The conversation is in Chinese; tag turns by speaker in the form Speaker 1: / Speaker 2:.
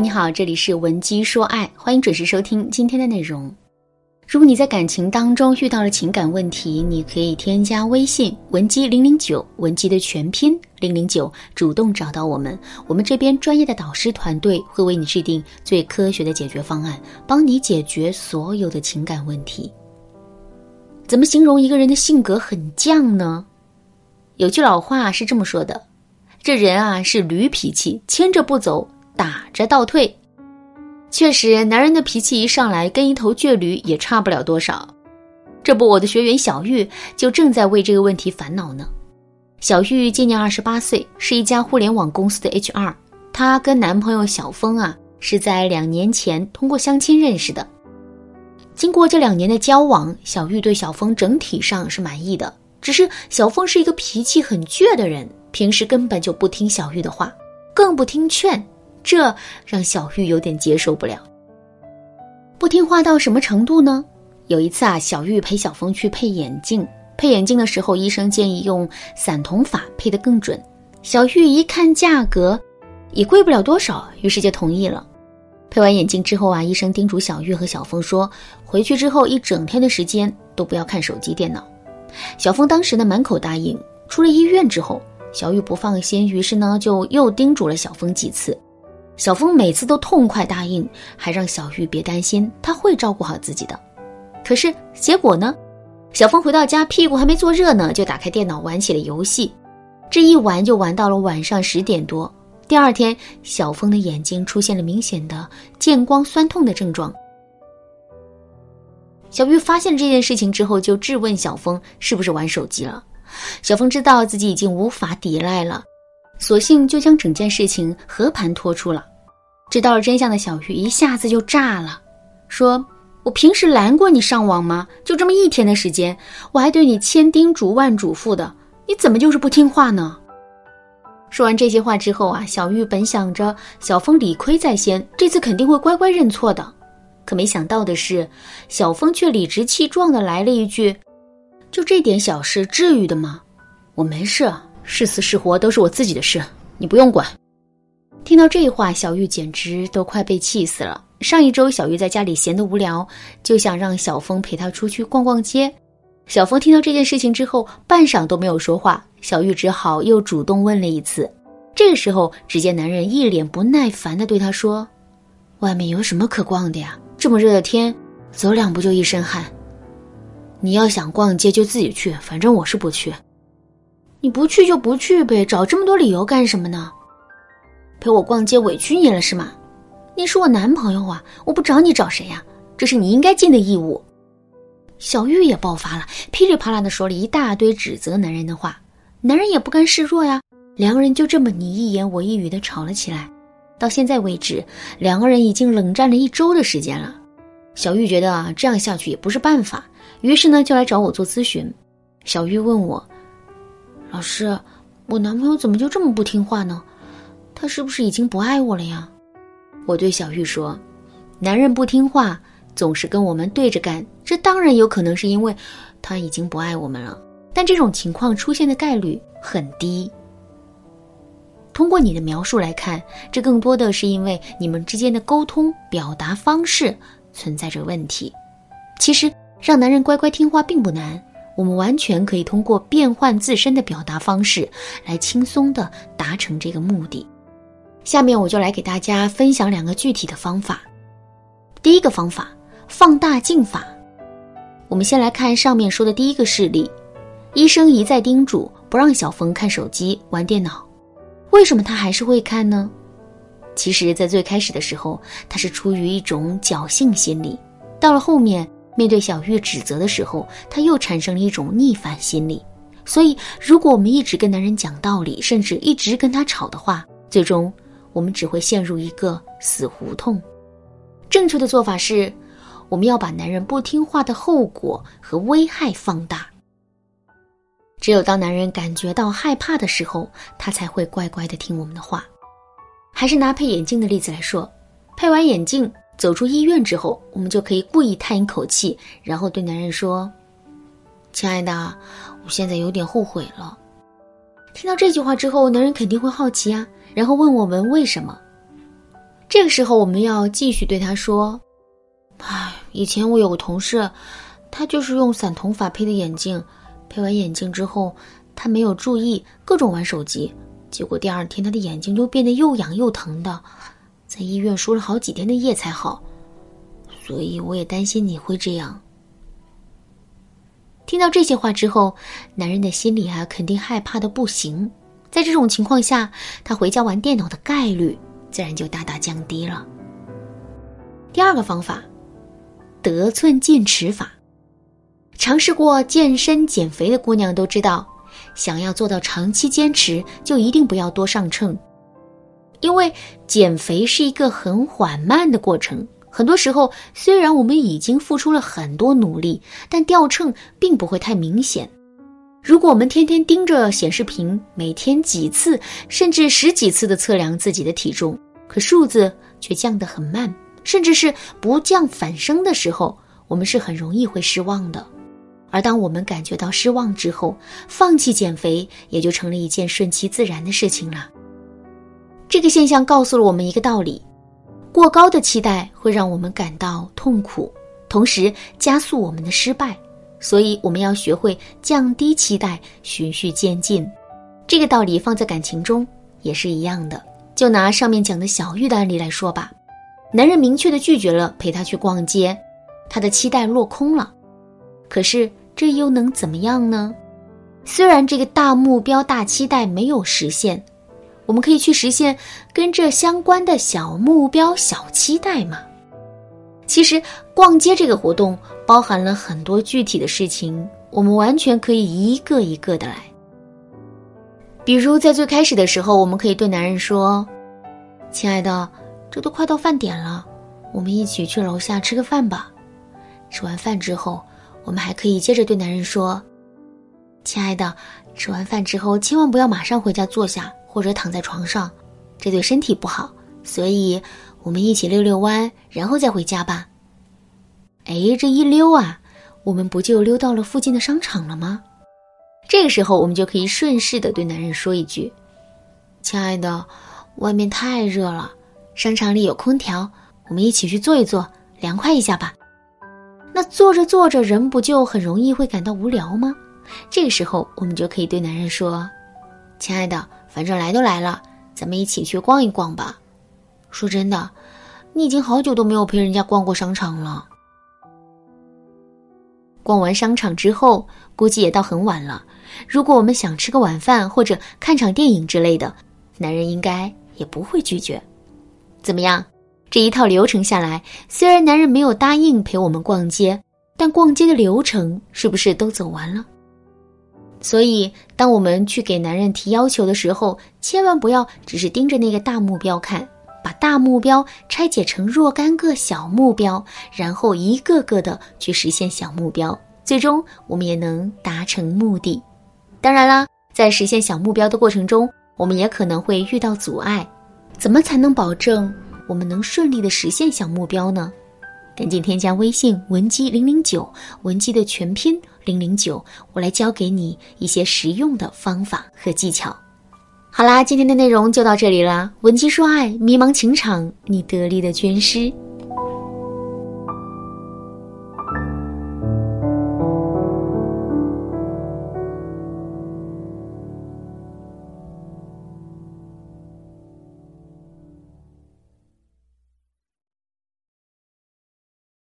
Speaker 1: 你好，这里是文姬说爱，欢迎准时收听今天的内容。如果你在感情当中遇到了情感问题，你可以添加微信文姬零零九，文姬的全拼零零九，主动找到我们，我们这边专业的导师团队会为你制定最科学的解决方案，帮你解决所有的情感问题。怎么形容一个人的性格很犟呢？有句老话是这么说的：这人啊是驴脾气，牵着不走。打着倒退，确实，男人的脾气一上来，跟一头倔驴也差不了多少。这不，我的学员小玉就正在为这个问题烦恼呢。小玉今年二十八岁，是一家互联网公司的 HR。她跟男朋友小峰啊，是在两年前通过相亲认识的。经过这两年的交往，小玉对小峰整体上是满意的。只是小峰是一个脾气很倔的人，平时根本就不听小玉的话，更不听劝。这让小玉有点接受不了。不听话到什么程度呢？有一次啊，小玉陪小峰去配眼镜，配眼镜的时候，医生建议用散瞳法配得更准。小玉一看价格，也贵不了多少，于是就同意了。配完眼镜之后啊，医生叮嘱小玉和小峰说，回去之后一整天的时间都不要看手机、电脑。小峰当时呢满口答应。出了医院之后，小玉不放心，于是呢就又叮嘱了小峰几次。小峰每次都痛快答应，还让小玉别担心，他会照顾好自己的。可是结果呢？小峰回到家，屁股还没坐热呢，就打开电脑玩起了游戏。这一玩就玩到了晚上十点多。第二天，小峰的眼睛出现了明显的见光酸痛的症状。小玉发现了这件事情之后，就质问小峰是不是玩手机了。小峰知道自己已经无法抵赖了。索性就将整件事情和盘托出了。知道了真相的小玉一下子就炸了，说：“我平时拦过你上网吗？就这么一天的时间，我还对你千叮嘱万嘱咐的，你怎么就是不听话呢？”说完这些话之后啊，小玉本想着小峰理亏在先，这次肯定会乖乖认错的，可没想到的是，小峰却理直气壮的来了一句：“就这点小事，至于的吗？我没事。”是死是活都是我自己的事，你不用管。听到这话，小玉简直都快被气死了。上一周，小玉在家里闲得无聊，就想让小峰陪她出去逛逛街。小峰听到这件事情之后，半晌都没有说话。小玉只好又主动问了一次。这个时候，只见男人一脸不耐烦地对她说：“外面有什么可逛的呀？这么热的天，走两步就一身汗。你要想逛街就自己去，反正我是不去。”你不去就不去呗，找这么多理由干什么呢？陪我逛街委屈你了是吗？你是我男朋友啊，我不找你找谁呀？这是你应该尽的义务。小玉也爆发了，噼里啪啦的说了一大堆指责男人的话，男人也不甘示弱呀，两个人就这么你一言我一语的吵了起来。到现在为止，两个人已经冷战了一周的时间了。小玉觉得啊，这样下去也不是办法，于是呢就来找我做咨询。小玉问我。老师，我男朋友怎么就这么不听话呢？他是不是已经不爱我了呀？我对小玉说：“男人不听话，总是跟我们对着干，这当然有可能是因为他已经不爱我们了。但这种情况出现的概率很低。通过你的描述来看，这更多的是因为你们之间的沟通表达方式存在着问题。其实，让男人乖乖听话并不难。”我们完全可以通过变换自身的表达方式来轻松的达成这个目的。下面我就来给大家分享两个具体的方法。第一个方法，放大镜法。我们先来看上面说的第一个事例：医生一再叮嘱不让小峰看手机、玩电脑，为什么他还是会看呢？其实，在最开始的时候，他是出于一种侥幸心理，到了后面。面对小玉指责的时候，他又产生了一种逆反心理。所以，如果我们一直跟男人讲道理，甚至一直跟他吵的话，最终我们只会陷入一个死胡同。正确的做法是，我们要把男人不听话的后果和危害放大。只有当男人感觉到害怕的时候，他才会乖乖的听我们的话。还是拿配眼镜的例子来说，配完眼镜。走出医院之后，我们就可以故意叹一口气，然后对男人说：“亲爱的，我现在有点后悔了。”听到这句话之后，男人肯定会好奇啊，然后问我们为什么。这个时候，我们要继续对他说：“唉，以前我有个同事，他就是用散瞳法配的眼镜，配完眼镜之后，他没有注意，各种玩手机，结果第二天他的眼睛就变得又痒又疼的，在医院输了好几天的液才好。所以我也担心你会这样。”听到这些话之后，男人的心里啊肯定害怕的不行。在这种情况下，他回家玩电脑的概率自然就大大降低了。第二个方法，得寸进尺法。尝试过健身减肥的姑娘都知道，想要做到长期坚持，就一定不要多上秤，因为减肥是一个很缓慢的过程。很多时候，虽然我们已经付出了很多努力，但掉秤并不会太明显。如果我们天天盯着显示屏，每天几次甚至十几次的测量自己的体重，可数字却降得很慢，甚至是不降反升的时候，我们是很容易会失望的。而当我们感觉到失望之后，放弃减肥也就成了一件顺其自然的事情了。这个现象告诉了我们一个道理。过高的期待会让我们感到痛苦，同时加速我们的失败。所以，我们要学会降低期待，循序渐进。这个道理放在感情中也是一样的。就拿上面讲的小玉的案例来说吧，男人明确的拒绝了陪她去逛街，她的期待落空了。可是，这又能怎么样呢？虽然这个大目标、大期待没有实现。我们可以去实现跟这相关的小目标、小期待吗？其实，逛街这个活动包含了很多具体的事情，我们完全可以一个一个的来。比如，在最开始的时候，我们可以对男人说：“亲爱的，这都快到饭点了，我们一起去楼下吃个饭吧。”吃完饭之后，我们还可以接着对男人说：“亲爱的，吃完饭之后千万不要马上回家坐下。”或者躺在床上，这对身体不好，所以我们一起溜溜弯，然后再回家吧。哎，这一溜啊，我们不就溜到了附近的商场了吗？这个时候，我们就可以顺势的对男人说一句：“亲爱的，外面太热了，商场里有空调，我们一起去坐一坐，凉快一下吧。”那坐着坐着，人不就很容易会感到无聊吗？这个时候，我们就可以对男人说：“亲爱的。”反正来都来了，咱们一起去逛一逛吧。说真的，你已经好久都没有陪人家逛过商场了。逛完商场之后，估计也到很晚了。如果我们想吃个晚饭或者看场电影之类的，男人应该也不会拒绝。怎么样？这一套流程下来，虽然男人没有答应陪我们逛街，但逛街的流程是不是都走完了？所以，当我们去给男人提要求的时候，千万不要只是盯着那个大目标看，把大目标拆解成若干个小目标，然后一个个的去实现小目标，最终我们也能达成目的。当然啦，在实现小目标的过程中，我们也可能会遇到阻碍。怎么才能保证我们能顺利的实现小目标呢？赶紧添加微信文姬零零九，文姬的全拼零零九，我来教给你一些实用的方法和技巧。好啦，今天的内容就到这里啦。文姬说爱，迷茫情场，你得力的军师。